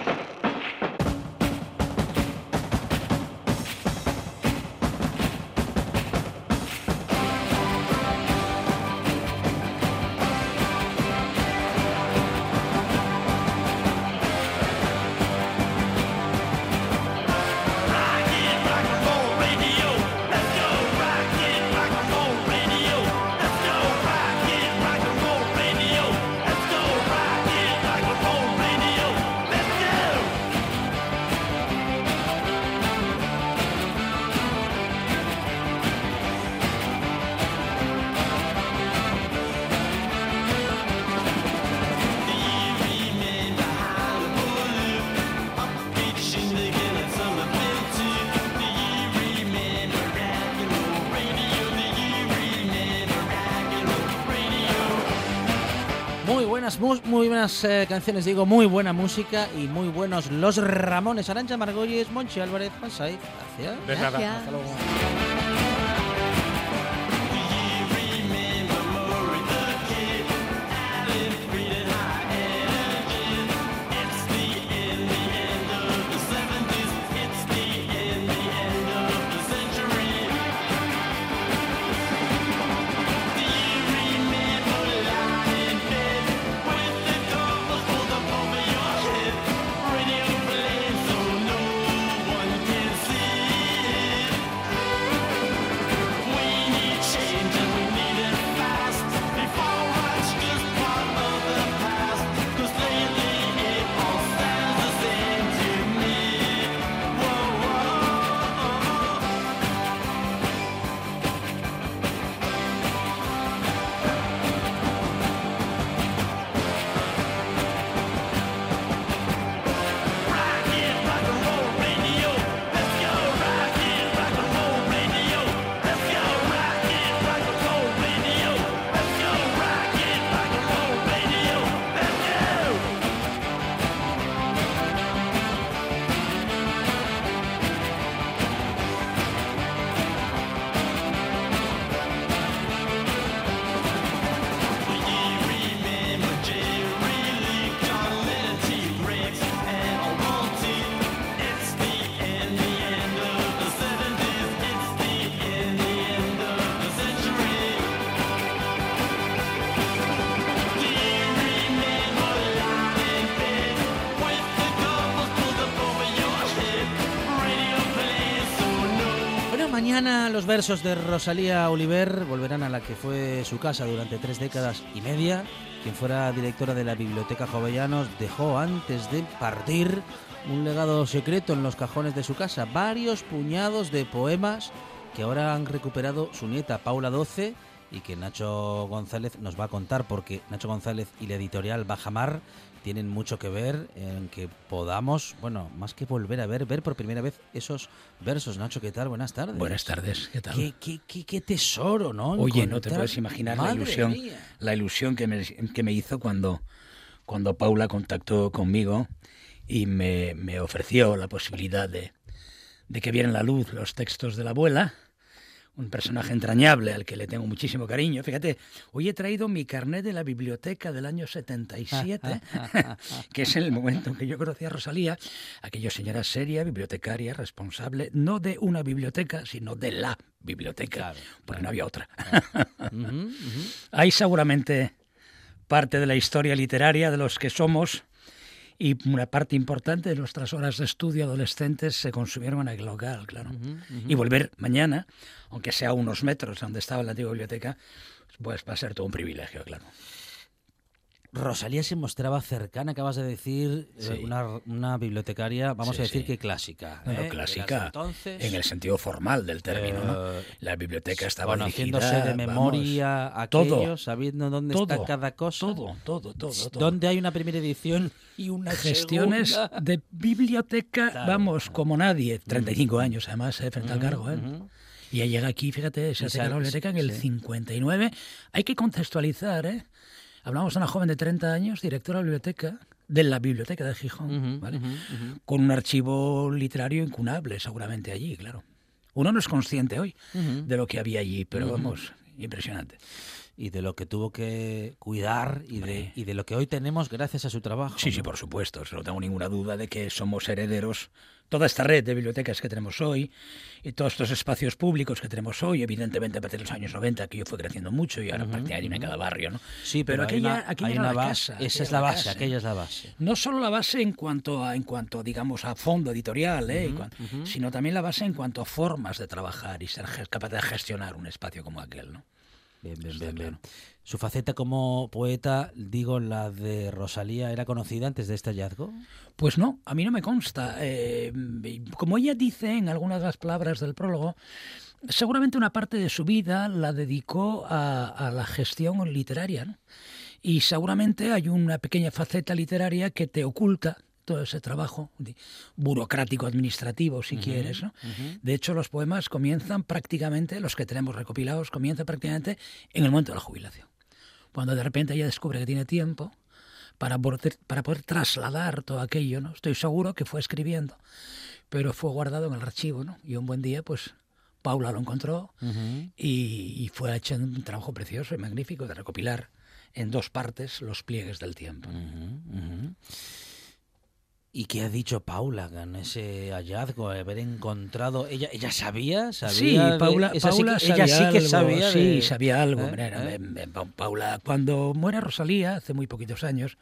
Buenas eh, canciones, digo, muy buena música y muy buenos Los Ramones, Arancha Margolles, Monchi Álvarez, Juan Saiz. Gracias. De nada. Gracias. Hasta luego. Mañana los versos de Rosalía Oliver volverán a la que fue su casa durante tres décadas y media. Quien fuera directora de la Biblioteca Jovellanos dejó antes de partir un legado secreto en los cajones de su casa, varios puñados de poemas que ahora han recuperado su nieta Paula Doce y que Nacho González nos va a contar porque Nacho González y la editorial Bajamar tienen mucho que ver en que podamos, bueno, más que volver a ver, ver por primera vez esos versos. Nacho, ¿qué tal? Buenas tardes. Buenas tardes, ¿qué tal? Qué, qué, qué- qué tesoro, ¿no? Oye, no te puedes imaginar la ilusión, mía. la ilusión que me, que me hizo cuando, cuando Paula contactó conmigo y me, me ofreció la posibilidad de, de que vieran la luz los textos de la abuela, un personaje entrañable al que le tengo muchísimo cariño. Fíjate, hoy he traído mi carnet de la biblioteca del año 77, (laughs) que es el momento en que yo conocí a Rosalía, aquella señora seria, bibliotecaria, responsable, no de una biblioteca, sino de la biblioteca, Claro, porque no había otra. (laughs) Hay seguramente parte de la historia literaria de los que somos y una parte importante de nuestras horas de estudio adolescentes se consumieron en el local, claro. Y volver mañana, aunque sea a unos metros donde estaba la antigua biblioteca, pues va a ser todo un privilegio, claro. Rosalía se mostraba cercana, acabas de decir, eh, Sí. una, una bibliotecaria, vamos Sí, a decir sí. que clásica. No, no, ¿eh? clásica, entonces, en el sentido formal del término, ¿no? eh, La biblioteca estaba conociéndose dirigida, de memoria vamos, aquello, todo, sabiendo dónde está todo, cada cosa. todo, todo, todo, todo. Dónde hay una primera edición y una gestiones segunda. de biblioteca, vamos, como nadie. 35 años además, eh, frente al cargo. ¿eh? Ujú. Y llega aquí, fíjate, se hace la biblioteca en el sí. 59. Hay que contextualizar, ¿eh? Hablamos de una joven de 30 años, directora de la biblioteca, de la biblioteca de Gijón, ¿vale? Con un archivo literario incunable, seguramente allí, claro. Uno no es consciente hoy de lo que había allí, pero vamos, impresionante. Y de lo que tuvo que cuidar y de, y de lo que hoy tenemos gracias a su trabajo. Sí, sí, por supuesto. No tengo ninguna duda de que somos herederos. Toda esta red de bibliotecas que tenemos hoy y todos estos espacios públicos que tenemos hoy, evidentemente a partir de los años 90, que yo fue creciendo mucho y ahora prácticamente hay una en cada barrio, ¿no? Sí, pero, hay aquella, una- aquella hay era una la base. casa, Esa es la base, casa. aquella es la base. No solo la base en cuanto a, en cuanto, digamos, a fondo editorial, ¿eh? Sino también la base en cuanto a formas de trabajar y ser capaz de gestionar un espacio como aquel, ¿no? Bien, bien, bien, bien. Su faceta como poeta, digo, la de Rosalía, ¿era conocida antes de este hallazgo? Pues no, a mí no me consta. Eh, como ella dice en algunas de las palabras del prólogo, seguramente una parte de su vida la dedicó a, a la gestión literaria. ¿no? Y seguramente hay una pequeña faceta literaria que te oculta todo ese trabajo burocrático administrativo, si quieres. ¿no? De hecho, los poemas comienzan prácticamente, los que tenemos recopilados, comienzan prácticamente en el momento de la jubilación. Cuando de repente ella descubre que tiene tiempo para poder, para poder trasladar todo aquello, ¿no? Estoy seguro que fue escribiendo, pero fue guardado en el archivo, ¿no? Y un buen día, pues, Paula lo encontró y, y fue hecho un trabajo precioso y magnífico de recopilar en dos partes los pliegues del tiempo. ¿Y qué ha dicho Paula con ese hallazgo, haber encontrado? ¿Ella, ella sabía? ¿Sabía Sí, de- Paula, sí Paula que- ella sí que algo, sabía. Sí, de- sabía algo. ¿Eh? ¿Eh? Pa- Paula, cuando muere Rosalía, hace muy poquitos años,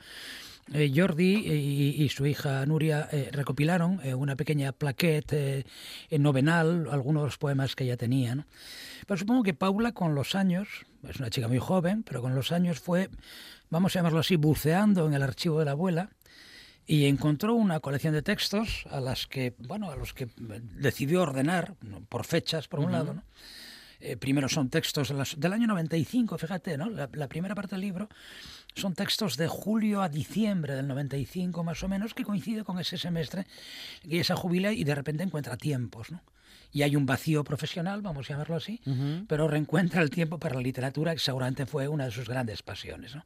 eh, Jordi y, y su hija Nuria recopilaron una pequeña plaquette en novenal, algunos de los poemas que ella tenía. ¿no? Pero supongo que Paula con los años, es una chica muy joven, pero con los años fue, vamos a llamarlo así, buceando en el archivo de la abuela y encontró una colección de textos a las que, bueno, a los que decidió ordenar por fechas, por un lado, ¿no? Eh, primero son textos de las- del año 95, fíjate, ¿no? La, la primera parte del libro son textos de julio a diciembre del 95 más o menos, que coincide con ese semestre que se jubila y de repente encuentra tiempos, ¿no? Y hay un vacío profesional, vamos a llamarlo así, pero reencuentra el tiempo para la literatura, que seguramente fue una de sus grandes pasiones, ¿no?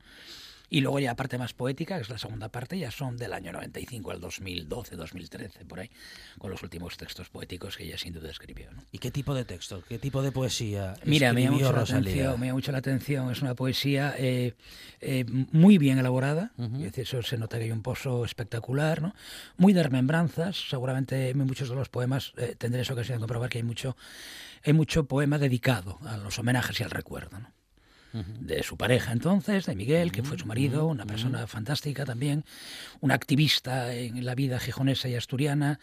Y luego ya la parte más poética, que es la segunda parte, ya son del año 95 al 2012, 2013, por ahí, con los últimos textos poéticos que ella sin duda escribió. ¿no? ¿Y qué tipo de texto? ¿Qué tipo de poesía? Mira, me llama escribió mucho la Rosalía? atención, me llama mucho la atención. Es una poesía eh, eh, muy bien elaborada. es decir, eso se nota que hay un pozo espectacular, ¿no? Muy de remembranzas. Seguramente en muchos de los poemas eh, tendréis ocasión de comprobar que hay mucho, hay mucho poema dedicado a los homenajes y al recuerdo, ¿no? De su pareja entonces, de Miguel, que fue su marido, una persona fantástica también, un activista en la vida gijonesa y asturiana.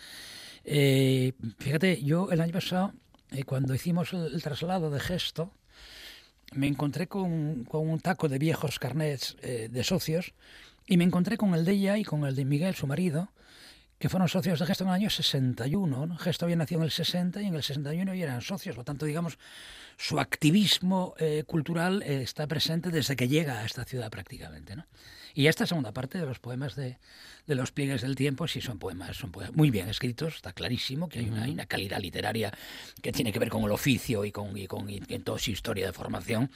Eh, fíjate, yo el año pasado, eh, cuando hicimos el, el traslado de gesto, me encontré con, con un taco de viejos carnets eh, de socios y me encontré con el de ella y con el de Miguel, su marido, que fueron socios de Gesto en el año 61. ¿no? Gesto había nacido en el 60 y en el 61 ya eran socios. Por lo tanto, digamos, su activismo eh, cultural eh, está presente desde que llega a esta ciudad prácticamente. ¿no? Y esta segunda parte de los poemas de, de los pliegues del tiempo, sí son poemas, son poemas muy bien escritos, está clarísimo que hay una, hay una calidad literaria que tiene que ver con el oficio y con, y con y toda su historia de formación,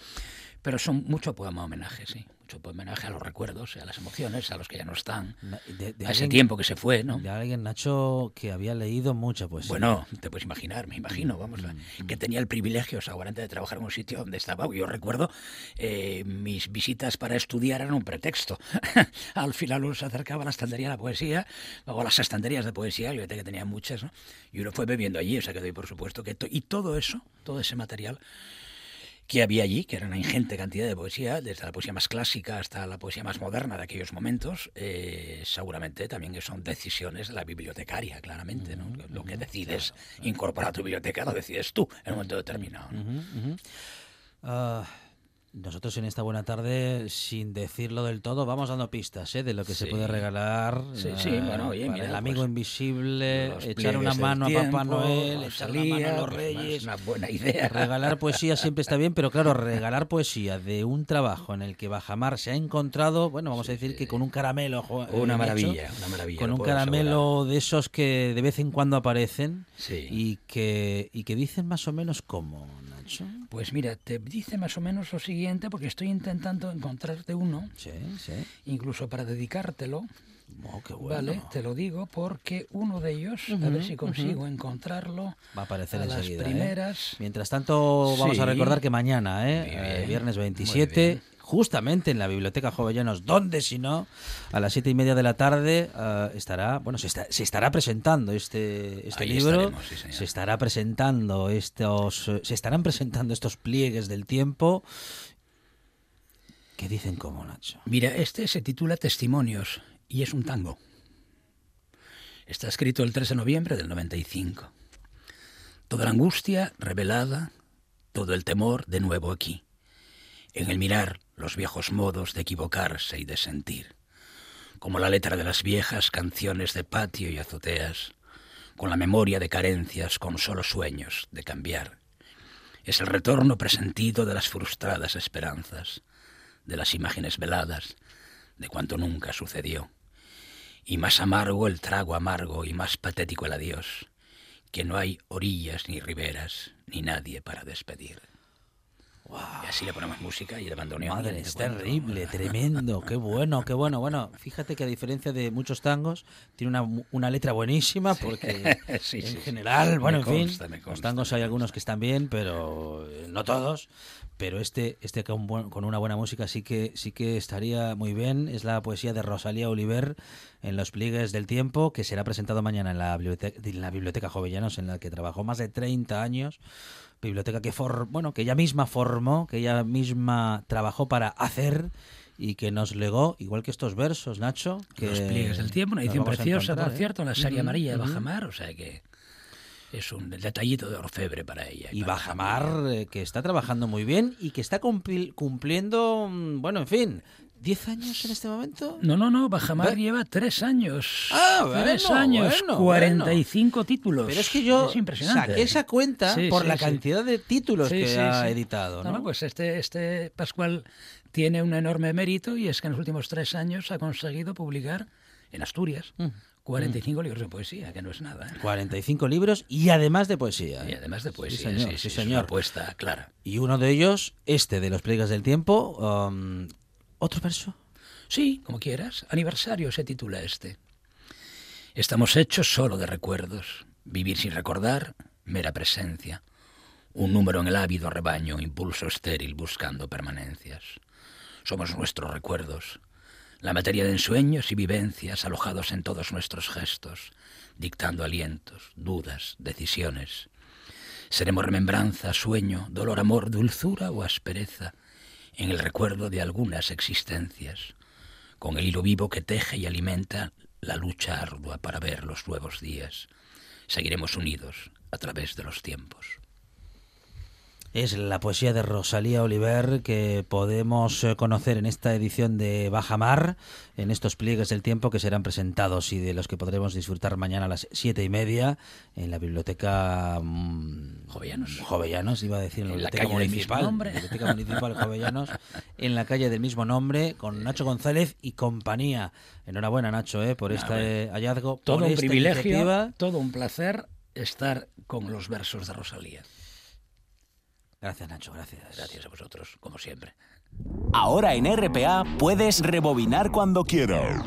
pero son mucho poema homenaje, sí, mucho homenaje a los recuerdos, a las emociones, a los que ya no están, de- de a ese alguien- tiempo que se fue, ¿no? De alguien, Nacho, que había leído mucha poesía. Bueno, te puedes imaginar, me imagino, vamos, la- que tenía el privilegio seguramente de trabajar en un sitio donde estaba. Yo recuerdo eh, mis visitas para estudiar eran un pretexto. (laughs) Al final uno se acercaba a la estantería de la poesía, o a las estanterías de poesía, yo que tenía muchas, ¿no? y uno fue bebiendo allí, o sea que doy por supuesto que... to- y todo eso, todo ese material que había allí, que era una ingente cantidad de poesía, desde la poesía más clásica hasta la poesía más moderna de aquellos momentos, eh, seguramente también son decisiones de la bibliotecaria, claramente. ¿no? Lo que decides incorporar a tu biblioteca lo decides tú en un momento determinado. Ah, nosotros en esta buena tarde, sin decirlo del todo, vamos dando pistas ¿eh? de lo que se Sí. puede regalar. Sí, sí, ah, bueno, oye, mira, el amigo pues, invisible, echar una mano a Papá Noel, echar una mano a los Reyes. Es una buena idea. Regalar poesía siempre está bien, pero claro, regalar poesía de un trabajo en el que Bajamar se ha encontrado, bueno, vamos a decir que con un caramelo. jo- Una eh, maravilla, hecho, una maravilla. Con un caramelo de esos que de vez en cuando aparecen Sí. y, que, y que dicen más o menos cómo, Pues mira, te dice más o menos lo siguiente, porque estoy intentando encontrarte uno, Sí, sí. incluso para dedicártelo. Oh, qué bueno. Vale, te lo digo porque uno de ellos, a ver si consigo encontrarlo. Va a aparecer a las enseguida. ¿eh? primeras. Mientras tanto, vamos a recordar que mañana, ¿eh? Eh, viernes muy 27, bien. Justamente en la Biblioteca Jovellanos, donde si no, a las siete y media de la tarde ah, estará, bueno, se, está- se estará presentando este, este Ahí libro, sí, se estará presentando estos, eh, se estarán presentando estos pliegues del tiempo. ¿Qué dicen cómo, Nacho? Mira, este se titula Testimonios y es un tango. Está escrito el 3 de noviembre del 95. Toda la angustia revelada, todo el temor de nuevo aquí. En el mirar los viejos modos de equivocarse y de sentir. Como la letra de las viejas canciones de patio y azoteas, con la memoria de carencias, con solo sueños de cambiar. Es el retorno presentido de las frustradas esperanzas, de las imágenes veladas, de cuanto nunca sucedió. Y más amargo el trago amargo y más patético el adiós, que no hay orillas ni riberas, ni nadie para despedir. Y así le ponemos música y el bandoneón. Madre, es terrible, tremendo, qué bueno, qué bueno. Bueno, fíjate que a diferencia de muchos tangos, tiene una, una letra buenísima porque (laughs) Sí, en sí, sí. general, bueno, Me en fin, consta, los consta, tangos hay algunos que están bien, pero eh, no todos. Pero este, este con, con una buena música sí que sí que estaría muy bien. Es la poesía de Rosalía Oliver en Los pliegues del tiempo, que será presentado mañana en la biblioteca, en la biblioteca Jovellanos, en la que trabajó más de 30 años. Biblioteca que for, bueno, que ella misma formó, que ella misma trabajó para hacer y que nos legó, igual que estos versos, Nacho. Que Los pliegues del tiempo, una edición preciosa, por ¿eh? cierto, la serie amarilla de. Bajamar, o sea que es un detallito de orfebre para ella. Y para Bajamar, eh, que está trabajando muy bien y que está cumpli- cumpliendo, mm, bueno, en fin, ¿10 años en este momento? No, no, no, Bajamar Ve- lleva tres años. Ah, tres bueno, años, bueno, 45 títulos. Pero es que yo Es impresionante. saqué esa cuenta Sí, por sí, la sí. cantidad de títulos Sí, que sí, ha sí. editado, No, pues este, este Pascual tiene un enorme mérito y es que en los últimos tres años ha conseguido publicar en Asturias Mm. 45 libros de poesía, que no es nada. ¿eh? 45 libros y además de poesía. Y ¿eh? además de poesía, señor, sí, sí, sí, es señor. una apuesta clara. Y uno de ellos, este de los pliegues del tiempo, um, ¿otro verso? Sí, como quieras. Aniversario se titula este. Estamos hechos solo de recuerdos. Vivir sin recordar, mera presencia. Un número en el ávido rebaño, impulso estéril buscando permanencias. Somos nuestros recuerdos, la materia de ensueños y vivencias alojados en todos nuestros gestos, dictando alientos, dudas, decisiones. Seremos remembranza, sueño, dolor, amor, dulzura o aspereza en el recuerdo de algunas existencias, con el hilo vivo que teje y alimenta la lucha ardua para ver los nuevos días. Seguiremos unidos a través de los tiempos. Es la poesía de Rosalía Oliver que podemos eh, conocer en esta edición de Bajamar, en estos pliegues del tiempo que serán presentados y de los que podremos disfrutar mañana a las siete y media en la biblioteca mm, Jovellanos. Jovellanos, iba a decir, en la, En la biblioteca calle municipal, nombre. biblioteca municipal (laughs) Jovellanos, en la calle del mismo nombre, con Nacho González y compañía. Enhorabuena, Nacho, eh, por este hallazgo, Todo por un esta privilegio, iniciativa. todo un placer estar con los versos de Rosalía. Gracias, Nacho, gracias. Gracias a vosotros, como siempre. Ahora en RPA puedes rebobinar cuando quieras.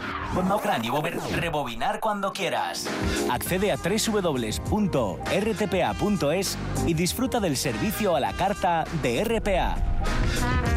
Rebobinar cuando quieras. Accede a www.rtpa.es y disfruta del servicio a la carta de RPA.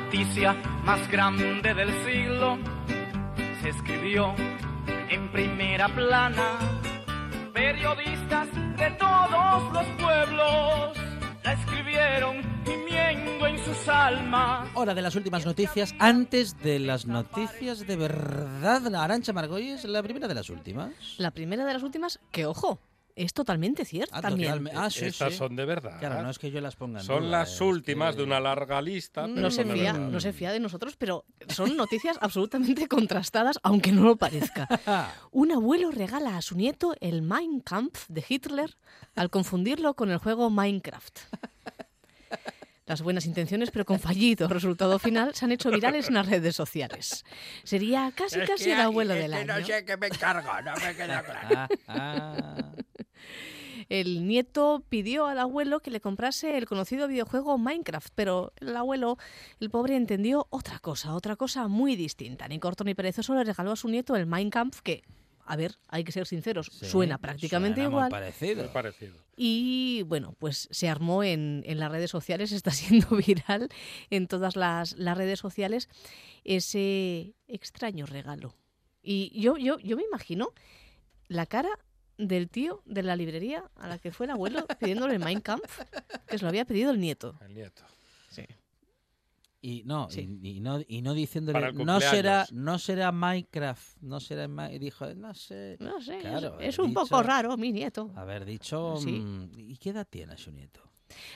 Noticia más grande del siglo se escribió en primera plana. Periodistas de todos los pueblos la escribieron gimiendo en sus almas. Hora de las últimas noticias. Antes de las noticias de verdad, Arancha Margolles, la primera de las últimas. La primera de las últimas, que ojo, es totalmente cierta Ah, también. totalmente. Ah, sí, Estas sí. son de verdad. Claro, no es que yo las ponga en Son duda, las últimas que- de una larga lista, pero No se, de fía, verdad. no se fía de nosotros, pero son noticias (laughs) absolutamente contrastadas, aunque no lo parezca. (laughs) Un abuelo regala a su nieto el Mein Kampf de Hitler al confundirlo con el juego Minecraft. Las buenas intenciones, pero con fallido resultado final, se han hecho virales en las redes sociales. Sería casi casi el abuelo del año. qué me encargo, no me queda claro. (laughs) El nieto pidió al abuelo que le comprase el conocido videojuego Minecraft, pero el abuelo, el pobre, entendió otra cosa, otra cosa muy distinta. Ni corto ni perezoso le regaló a su nieto el Minecraft, que, a ver, hay que ser sinceros, Sí, suena prácticamente suena muy igual. parecido. Muy parecido. Y bueno, pues se armó en, en las redes sociales, (laughs) está siendo viral en todas las, las redes sociales ese extraño regalo. Y yo, yo, yo me imagino la cara del tío de la librería a la que fue el abuelo (laughs) pidiéndole el Mein Kampf, que se lo había pedido el nieto. El nieto. Y no, Sí. y, y no, y no diciéndole, no será, no será Minecraft, no será Ma-", y dijo, no sé. No sé, es- Claro, es, haber un poco raro, mi nieto. Haber dicho, Sí. mm, ¿y qué edad tiene su nieto?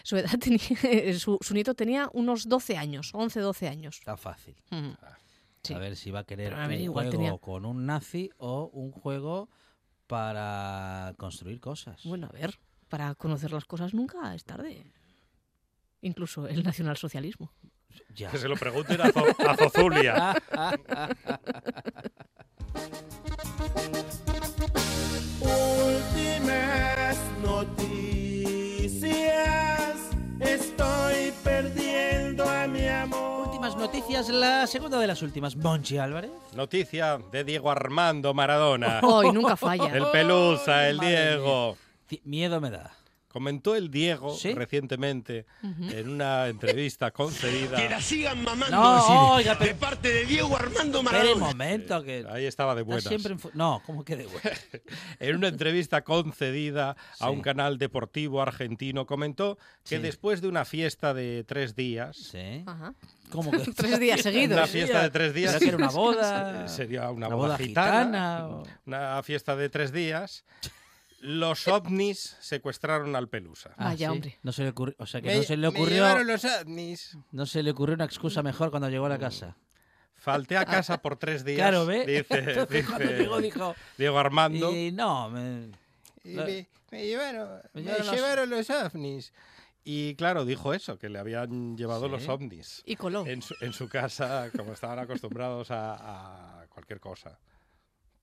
Su edad (laughs) tenía, su, su nieto tenía unos 12 años, 11, 12 años. Está fácil. Ujú. Sí. A ver si va a querer Pero, a ver, un igual juego tenía- con un nazi o un juego para construir cosas. Bueno, a ver, para conocer las cosas nunca es tarde. Incluso el nacionalsocialismo. Ya. Que se lo pregunten a, Zo- a Zozulia. (laughs) noticias, la segunda de las últimas. Monchi Álvarez. Noticia de Diego Armando Maradona. Hoy nunca falla. El Pelusa, el Madre Diego. Miedo me da. Comentó el Diego ¿Sí? recientemente Ujú. en una entrevista concedida. Que la sigan mamando. No, oiga, de pero- parte de Diego Armando Espera un Maradona. momento, que Ahí estaba de buenas. siempre No, ¿cómo que de bueno? (laughs) En una entrevista concedida a Sí. un canal deportivo argentino, comentó que Sí. después de una fiesta de tres días, Sí. Ajá. ¿Cómo que (laughs) Tres días seguidos. una fiesta de tres días, ¿Será que era una boda? (laughs) sería una, ¿Una boda, boda gitana, gitana o- una fiesta de tres días, los ovnis secuestraron al Pelusa. Ah, Vaya, sí. hombre. No se le ocurrió, o sea que Me- no se le me ocurrió, llevaron los ovnis. no se le ocurrió una excusa mejor cuando llegó a la casa. Falté a casa por tres días. Claro, ¿ve? Dice, (laughs) Entonces, cuando dice llegó dijo Diego Armando. y no, me- Y Lo- me, me llevaron, me me llevaron los- llevaron los ovnis. Y claro, dijo eso, que le habían llevado Sí. los ovnis. Y coló. En su, en su casa, como estaban acostumbrados a, a cualquier cosa.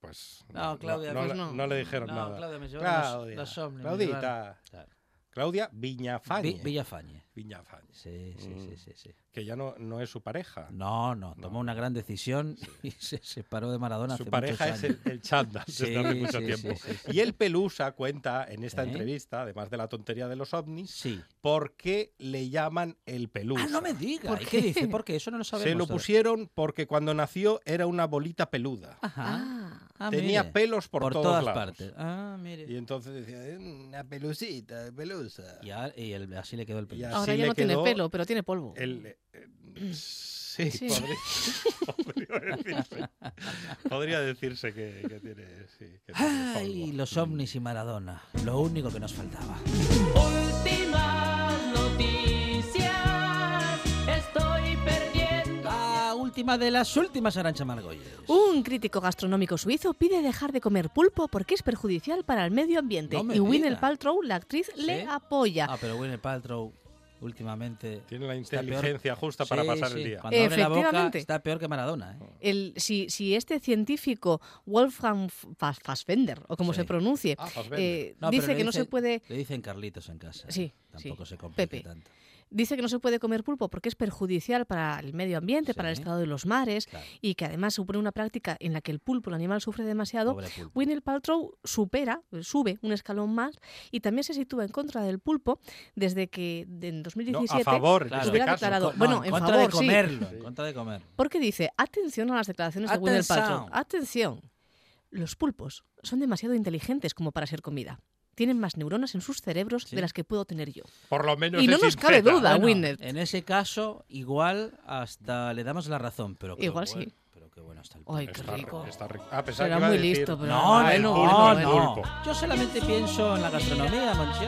Pues No, Claudia, no, pues le- no. no le dijeron No, nada. Claudia, me los- Claudia, los Claudita. Claro. Claudia Viñafañe. Vi- Villafañe. Viñafañe. Sí, sí, Mm. sí, sí, sí. Que ya no, no es su pareja. No, no, tomó una gran decisión (laughs) y se separó de Maradona Su hace pareja muchos es el, años. el chándal Sí, desde hace mucho sí, tiempo. sí, sí, sí. Y el Pelusa cuenta en esta ¿Eh? entrevista, además de la tontería de los ovnis, Sí. por qué le llaman el Pelusa. Ah, no me diga. ¿Por ¿Y qué? qué dice? Porque eso no lo sabemos. Se lo pusieron porque cuando nació era una bolita peluda. Ajá. Ah. Ah, Tenía mire. pelos por, todos todas lados. partes. Ah, mire. Y entonces decía, "Eh, una pelucita, pelusa. Y, a- y el- así le quedó el pelo. Ahora ya no tiene pelo, pero tiene polvo. El, eh, sí, Sí. Podría, (laughs) podría decirse, podría decirse que, que tiene, sí, que tiene Ay, polvo. los ovnis y Maradona. Lo único que nos faltaba. Últimas última de las últimas, Arancha Margolles. Un crítico gastronómico suizo pide dejar de comer pulpo porque es perjudicial para el medio ambiente. No me y diga. Paltrow, la actriz, le ¿Sí? apoya. Ah, pero Gwyneth Paltrow últimamente Tiene la inteligencia justa para Sí, pasar sí. el día. Cuando abre la boca Efectivamente. está peor que Maradona. ¿eh? El, si, si este científico, Wolfgang Fass- Fassbender, o como Sí. se pronuncie, Ah, eh, No, dice le que no se puede Le dicen Carlitos en casa. ¿eh? Sí, Tampoco sí. se complique Pepe. tanto. Dice que no se puede comer pulpo porque es perjudicial para el medio ambiente, para el estado de los mares Claro. y que además supone una práctica en la que el pulpo, el animal, sufre demasiado. Gwyneth Paltrow supera, sube un escalón más y también se sitúa en contra del pulpo desde que en No, 2017 a favor, en Claro. este hubiera declarado, No, bueno, en en contra favor, de comerlo. Sí. En contra de comer. porque dice, atención a las declaraciones de Atención. Paltrow, atención, los pulpos son demasiado inteligentes como para ser comida. Tienen más neuronas en sus cerebros Sí. de las que puedo tener yo. Por lo menos Y no nos cabe duda. Bueno, Gwyneth. en ese caso, igual hasta le damos la razón. Pero Igual buen- sí. Pero qué bueno está el Ay, qué Está rico. está rico. Ah, pensaba Será que muy decir- listo, pero No, el no, pulpo, no, no. Yo solamente pienso en la gastronomía, Monchi